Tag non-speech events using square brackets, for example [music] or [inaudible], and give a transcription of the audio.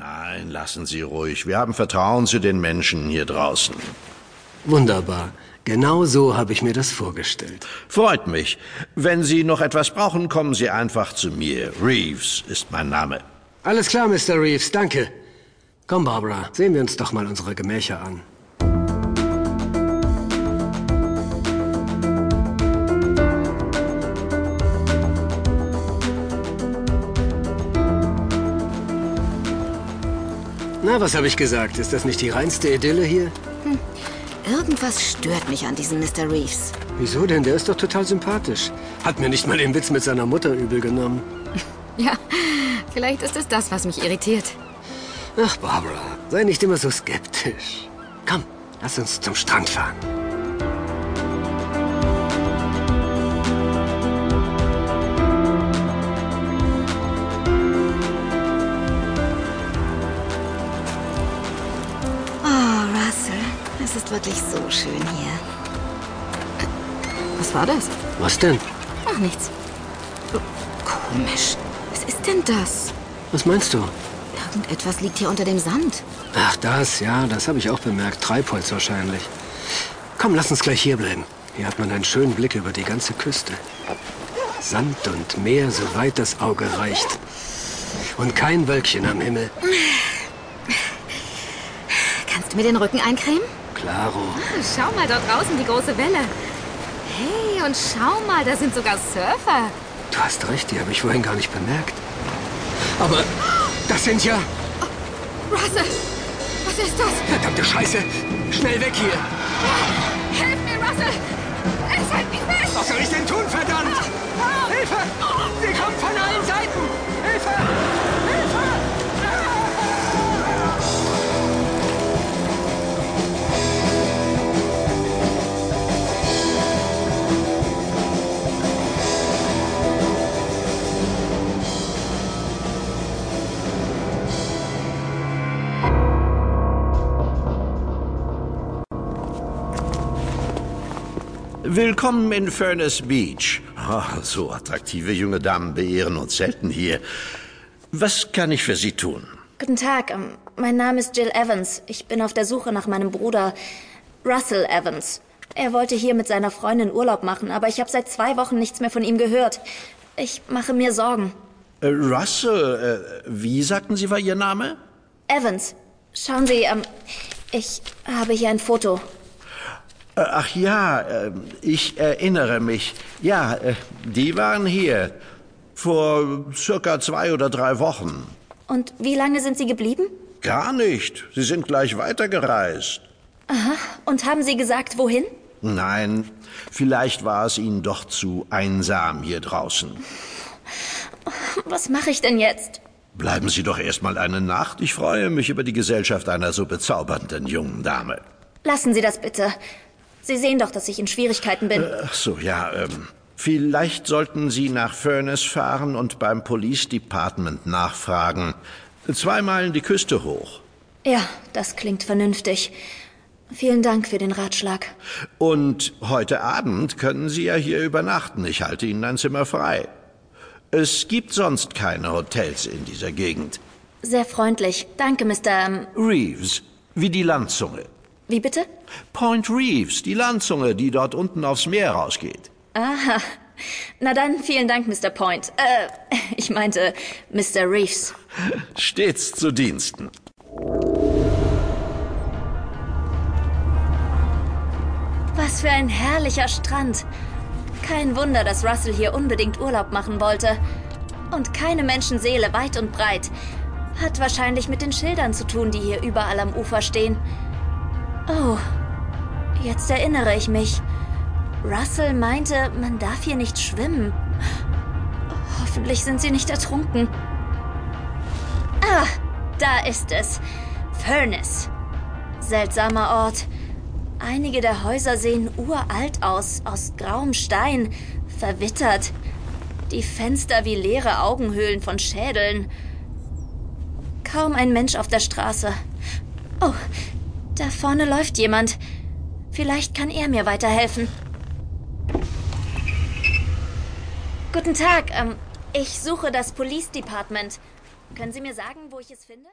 Nein, lassen Sie ruhig. Wir haben Vertrauen zu den Menschen hier draußen. Wunderbar. Genau so habe ich mir das vorgestellt. Freut mich. Wenn Sie noch etwas brauchen, kommen Sie einfach zu mir. Reeves ist mein Name. Alles klar, Mr. Reeves, danke. Komm, Barbara, sehen wir uns doch mal unsere Gemächer an. Na, was habe ich gesagt? Ist das nicht die reinste Idylle hier? Irgendwas stört mich an diesem Mr. Reeves. Wieso denn? Der ist doch total sympathisch. Hat mir nicht mal den Witz mit seiner Mutter übel genommen. [laughs] Ja, vielleicht ist es das, was mich irritiert. Ach, Barbara, sei nicht immer so skeptisch. Komm, lass uns zum Strand fahren. Wirklich so schön hier. Was war das? Was denn? Ach, nichts. Oh, Komisch. Was ist denn das? Was meinst du? Irgendetwas liegt hier unter dem Sand. Ach, das, ja, das habe ich auch bemerkt. Treibholz wahrscheinlich. Komm, lass uns gleich hier bleiben. Hier hat man einen schönen Blick über die ganze Küste. Sand und Meer, soweit das Auge reicht. Und kein Wölkchen am Himmel. Kannst du mir den Rücken eincremen? Klaro. Schau mal dort draußen, die große Welle. Hey, und schau mal, da sind sogar Surfer. Du hast recht, die habe ich vorhin gar nicht bemerkt. Aber das sind ja... Russell, was ist das? Verdammte Scheiße! Schnell weg hier! Hilf mir, Russell! Willkommen in Furnace Beach. Oh, so attraktive junge Damen beehren uns selten hier. Was kann ich für Sie tun? Guten Tag, ähm, mein Name ist Jill Evans. Ich bin auf der Suche nach meinem Bruder Russell Evans. Er wollte hier mit seiner Freundin Urlaub machen, aber ich habe seit zwei Wochen nichts mehr von ihm gehört. Ich mache mir Sorgen. Äh, Russell, äh, wie sagten Sie war Ihr Name? Evans, schauen Sie, ähm, ich habe hier ein Foto. Äh, ach ja, äh, ich erinnere mich. Ja, äh, die waren hier vor circa zwei oder drei Wochen. Und wie lange sind Sie geblieben? Gar nicht. Sie sind gleich weitergereist. Und haben Sie gesagt, wohin? Nein, vielleicht war es Ihnen doch zu einsam hier draußen. Was mache ich denn jetzt? Bleiben Sie doch erst mal eine Nacht. Ich freue mich über die Gesellschaft einer so bezaubernden jungen Dame. Lassen Sie das bitte. Sie sehen doch, dass ich in Schwierigkeiten bin. Ach so, ja, ähm, vielleicht sollten Sie nach Furnace fahren und beim Police Department nachfragen. Zwei Meilen die Küste hoch. Ja, das klingt vernünftig. Vielen Dank für den Ratschlag. Und heute Abend können Sie ja hier übernachten. Ich halte Ihnen ein Zimmer frei. Es gibt sonst keine Hotels in dieser Gegend. Sehr freundlich. Danke, Mr. Ähm, Reeves, wie die Landzunge. Wie bitte? Point Reeves, die Landzunge, die dort unten aufs Meer rausgeht. Aha. Na dann, vielen Dank, Mr. Point. Äh, ich meinte Mr. Reeves. [laughs] Stets zu Diensten. Was für ein herrlicher Strand. Kein Wunder, dass Russell hier unbedingt Urlaub machen wollte. Und keine Menschenseele weit und breit. Hat wahrscheinlich mit den Schildern zu tun, die hier überall am Ufer stehen. Oh, jetzt erinnere ich mich. Russell meinte, man darf hier nicht schwimmen. Hoffentlich sind sie nicht ertrunken. Ah, da ist es. Furnace. Seltsamer Ort. Einige der Häuser sehen uralt aus, aus grauem Stein, verwittert. Die Fenster wie leere Augenhöhlen von Schädeln. Kaum ein Mensch auf der Straße. Oh, da vorne läuft jemand. Vielleicht kann er mir weiterhelfen. Guten Tag, ähm, ich suche das Police Department. Können Sie mir sagen, wo ich es finde?